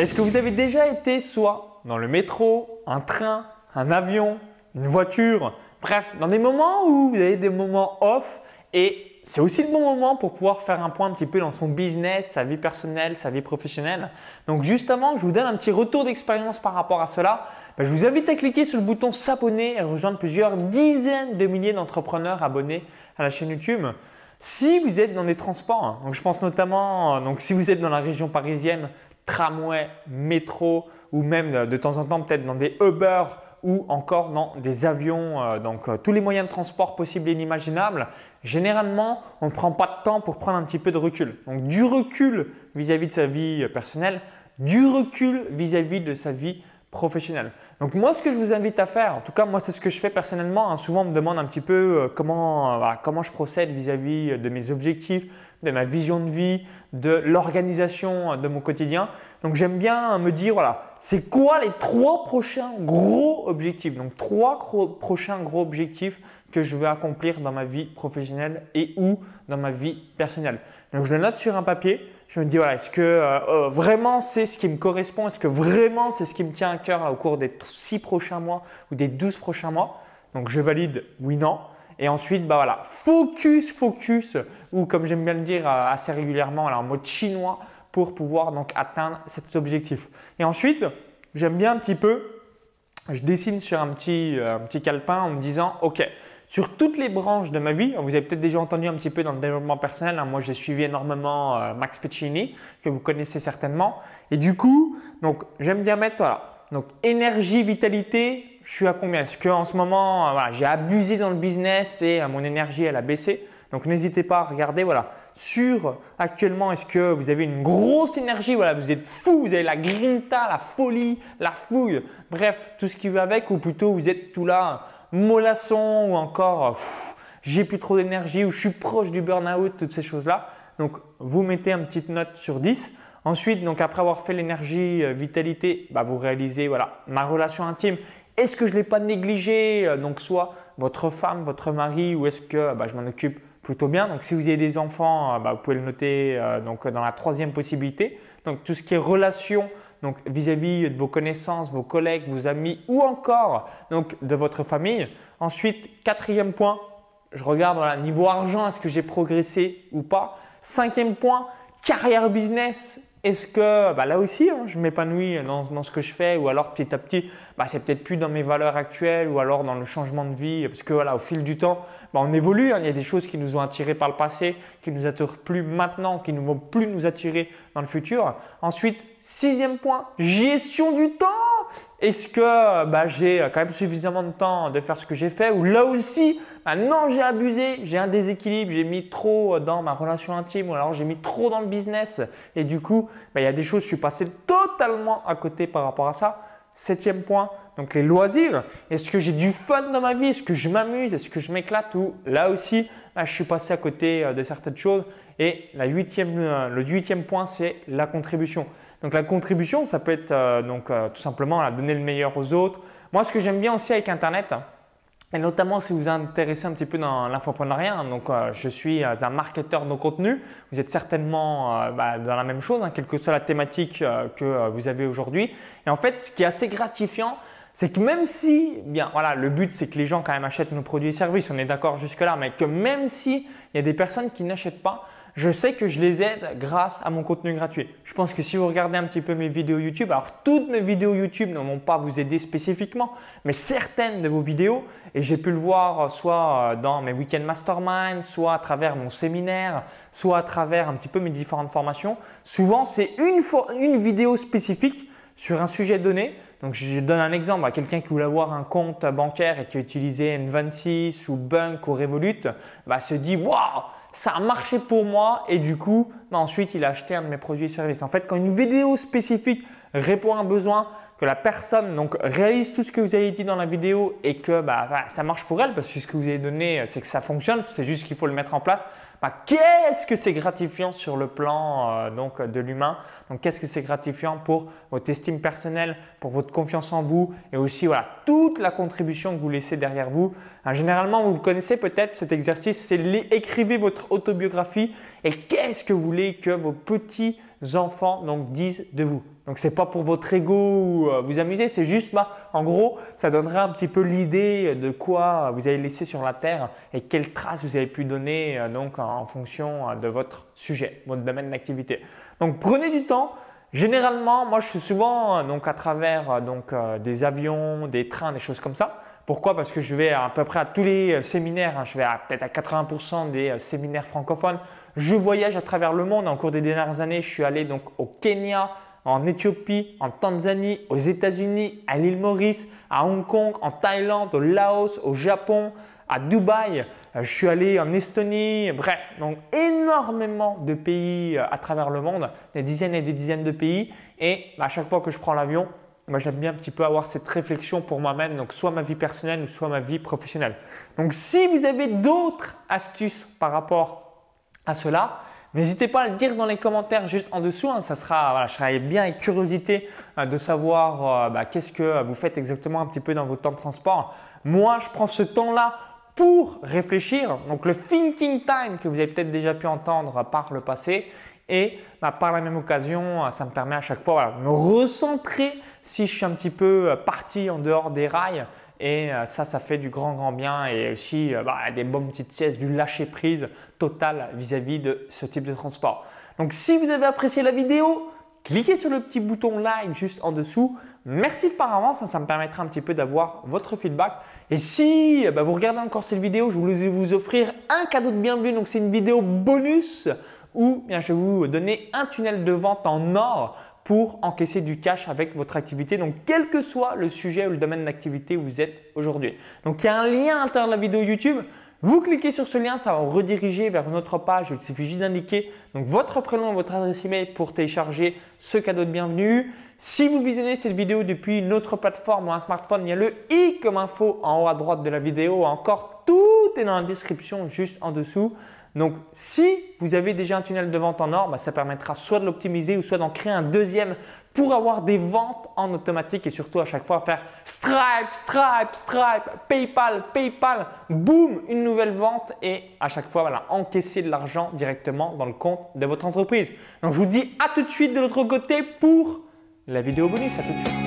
Est-ce que vous avez déjà été soit dans le métro, un train, un avion, une voiture, bref, dans des moments où vous avez des moments off et c'est aussi le bon moment pour pouvoir faire un point un petit peu dans son business, sa vie personnelle, sa vie professionnelle. Donc justement, je vous donne un petit retour d'expérience par rapport à cela. Ben, je vous invite à cliquer sur le bouton s'abonner et rejoindre plusieurs dizaines de milliers d'entrepreneurs abonnés à la chaîne YouTube. Si vous êtes dans des transports, hein, donc je pense notamment, donc si vous êtes dans la région parisienne, tramway, métro ou même de temps en temps peut-être dans des Uber ou encore dans des avions, euh, donc euh, tous les moyens de transport possibles et inimaginables, généralement, on ne prend pas de temps pour prendre un petit peu de recul. Donc du recul vis-à-vis de sa vie euh, personnelle, du recul vis-à-vis de sa vie professionnelle. Donc moi, ce que je vous invite à faire, en tout cas moi, c'est ce que je fais personnellement. Hein. souvent, on me demande un petit peu comment, comment je procède vis-à-vis de mes objectifs, de ma vision de vie, de l'organisation de mon quotidien. Donc j'aime bien me dire, voilà, c'est quoi les trois prochains gros objectifs? Donc trois prochains gros objectifs que je veux accomplir dans ma vie professionnelle et ou dans ma vie personnelle. Donc je le note sur un papier. Je me dis, voilà, est-ce que euh, euh, vraiment c'est ce qui me correspond? Est-ce que vraiment c'est ce qui me tient à cœur au cours des six prochains mois ou des douze prochains mois? Donc je valide oui, non. Et ensuite, bah voilà, focus, focus, ou comme j'aime bien le dire euh, assez régulièrement, en mode chinois, pour pouvoir donc atteindre cet objectif. Et ensuite, j'aime bien un petit peu, je dessine sur un petit, euh, un petit calepin en me disant, OK, sur toutes les branches de ma vie, vous avez peut-être déjà entendu un petit peu dans le développement personnel, hein, moi j'ai suivi énormément euh, Max Piccini, que vous connaissez certainement. Et du coup, donc j'aime bien mettre, voilà, donc énergie, vitalité, je suis à combien? Est-ce qu'en ce moment, euh, j'ai abusé dans le business et euh, mon énergie, elle a baissé? Donc n'hésitez pas à regarder, voilà, sur actuellement, est-ce que vous avez une grosse énergie? Voilà, vous êtes fou, vous avez la grinta, la folie, la fouille, bref, tout ce qui va avec, ou plutôt vous êtes tout là, mollasson, ou encore, j'ai plus trop d'énergie, ou je suis proche du burn-out, toutes ces choses-là. Donc, vous mettez une petite note sur 10. Ensuite, donc après avoir fait l'énergie, euh, vitalité, bah, vous réalisez voilà, ma relation intime. Est-ce que je ne l'ai pas négligé euh, Donc soit votre femme, votre mari, ou est-ce que bah, je m'en occupe plutôt bien Donc si vous avez des enfants, euh, bah, vous pouvez le noter donc, dans la troisième possibilité. Donc tout ce qui est relation vis-à-vis de vos connaissances, vos collègues, vos amis ou encore de votre famille. Ensuite, quatrième point, je regarde niveau argent, est-ce que j'ai progressé ou pas. Cinquième point, carrière business, est-ce que bah là aussi, hein, je m'épanouis dans, ce que je fais ou alors petit à petit, bah, c'est peut-être plus dans mes valeurs actuelles ou alors dans le changement de vie parce que voilà, au fil du temps, bah, on évolue. Hein. il y a des choses qui nous ont attirés par le passé, qui nous attirent plus maintenant, qui ne vont plus nous attirer dans le futur. Ensuite, sixième point, gestion du temps. Est-ce que bah, j'ai quand même suffisamment de temps de faire ce que j'ai fait ou là aussi, bah, non, j'ai abusé, j'ai un déséquilibre, j'ai mis trop dans ma relation intime ou alors j'ai mis trop dans le business et du coup, bah, il y a des choses, je suis passé totalement à côté par rapport à ça. Septième point, donc les loisirs. Est-ce que j'ai du fun dans ma vie? Est-ce que je m'amuse? Est-ce que je m'éclate? Ou là aussi, je suis passé à côté euh, de certaines choses. Et la huitième, euh, le huitième point, c'est la contribution. Donc la contribution, ça peut être euh, donc, euh, tout simplement donner le meilleur aux autres. Moi, ce que j'aime bien aussi avec Internet, et notamment si vous vous intéressez un petit peu dans l'infoprenariat, hein, donc euh, je suis un marketeur de contenu, vous êtes certainement bah, dans la même chose, hein, quelle que soit la thématique que vous avez aujourd'hui. Et en fait, ce qui est assez gratifiant, c'est que même si, bien voilà, le but c'est que les gens quand même achètent nos produits et services, on est d'accord jusque là, mais que même si il y a des personnes qui n'achètent pas, je sais que je les aide grâce à mon contenu gratuit. Je pense que si vous regardez un petit peu mes vidéos YouTube, alors toutes mes vidéos YouTube ne vont pas vous aider spécifiquement, mais certaines de vos vidéos, et j'ai pu le voir soit euh, dans mes week-end mastermind, soit à travers mon séminaire, soit à travers un petit peu mes différentes formations, souvent c'est une, une vidéo spécifique sur un sujet donné. Donc, je donne un exemple à quelqu'un qui voulait avoir un compte bancaire et qui a utilisé N26 ou Bunk ou Revolut, bah, se dit Waouh, ça a marché pour moi et du coup, bah, ensuite, il a acheté un de mes produits et services. En fait, quand une vidéo spécifique répond à un besoin, que la personne donc réalise tout ce que vous avez dit dans la vidéo et que bah, ça marche pour elle parce que ce que vous avez donné, c'est que ça fonctionne, c'est juste qu'il faut le mettre en place. Qu'est-ce que c'est gratifiant sur le plan euh, donc, de l'humain? Donc, qu'est-ce que c'est gratifiant pour votre estime personnelle, pour votre confiance en vous et aussi voilà, toute la contribution que vous laissez derrière vous? Hein, généralement, vous connaissez peut-être cet exercice, c'est écrivez votre autobiographie et qu'est-ce que vous voulez que vos petits enfants disent de vous? Donc c'est pas pour votre ego ou euh, vous amuser, c'est juste, bah, en gros, ça donnera un petit peu l'idée de quoi vous avez laissé sur la terre et quelles traces vous avez pu donner euh, donc en fonction de votre sujet, votre domaine d'activité. Donc prenez du temps. Généralement, moi je suis souvent donc à travers donc des avions, des trains, des choses comme ça. Pourquoi? Parce que je vais à, peu près à tous les euh, séminaires, hein. je vais peut-être à 80% des euh, séminaires francophones. Je voyage à travers le monde. En cours des dernières années, je suis allé donc au Kenya, en Éthiopie, en Tanzanie, aux États-Unis, à l'île Maurice, à Hong Kong, en Thaïlande, au Laos, au Japon, à Dubaï. Euh, je suis allé en Estonie. Bref, donc énormément de pays à travers le monde, des dizaines et des dizaines de pays. Et à chaque fois que je prends l'avion, moi, j'aime bien un petit peu avoir cette réflexion pour moi-même, donc soit ma vie personnelle ou soit ma vie professionnelle. Donc, si vous avez d'autres astuces par rapport à cela, n'hésitez pas à le dire dans les commentaires juste en dessous. Hein. ça sera, je serai bien avec curiosité euh, de savoir euh, bah, qu'est-ce que vous faites exactement un petit peu dans votre temps de transport. Moi, je prends ce temps-là pour réfléchir. Donc, le thinking time que vous avez peut-être déjà pu entendre par le passé. Et bah, par la même occasion, ça me permet à chaque fois de me recentrer si je suis un petit peu euh, parti en dehors des rails. Et euh, ça, ça fait du grand, grand bien et aussi euh, bah, des bonnes petites siestes, du lâcher prise total vis-à-vis de ce type de transport. Donc, si vous avez apprécié la vidéo, cliquez sur le petit bouton like juste en dessous. Merci par avance, ça, me permettra un petit peu d'avoir votre feedback. Et si bah, vous regardez encore cette vidéo, je voulais vous offrir un cadeau de bienvenue. Donc, c'est une vidéo bonus où bien, je vais vous donner un tunnel de vente en or pour encaisser du cash avec votre activité. Donc, quel que soit le sujet ou le domaine d'activité où vous êtes aujourd'hui. Donc, il y a un lien à l'intérieur de la vidéo YouTube. Vous cliquez sur ce lien, ça va vous rediriger vers notre page. Il suffit juste d'indiquer votre prénom et votre adresse email pour télécharger ce cadeau de bienvenue. Si vous visionnez cette vidéo depuis une autre plateforme ou un smartphone, il y a le i comme info en haut à droite de la vidéo. Encore tout est dans la description juste en dessous. Donc, si vous avez déjà un tunnel de vente en or, bah, ça permettra soit de l'optimiser ou soit d'en créer un deuxième pour avoir des ventes en automatique et surtout à chaque fois faire Stripe, Stripe, Stripe, PayPal, PayPal, boum, une nouvelle vente et à chaque fois voilà, encaisser de l'argent directement dans le compte de votre entreprise. Donc, je vous dis à tout de suite de l'autre côté pour la vidéo bonus. À tout de suite.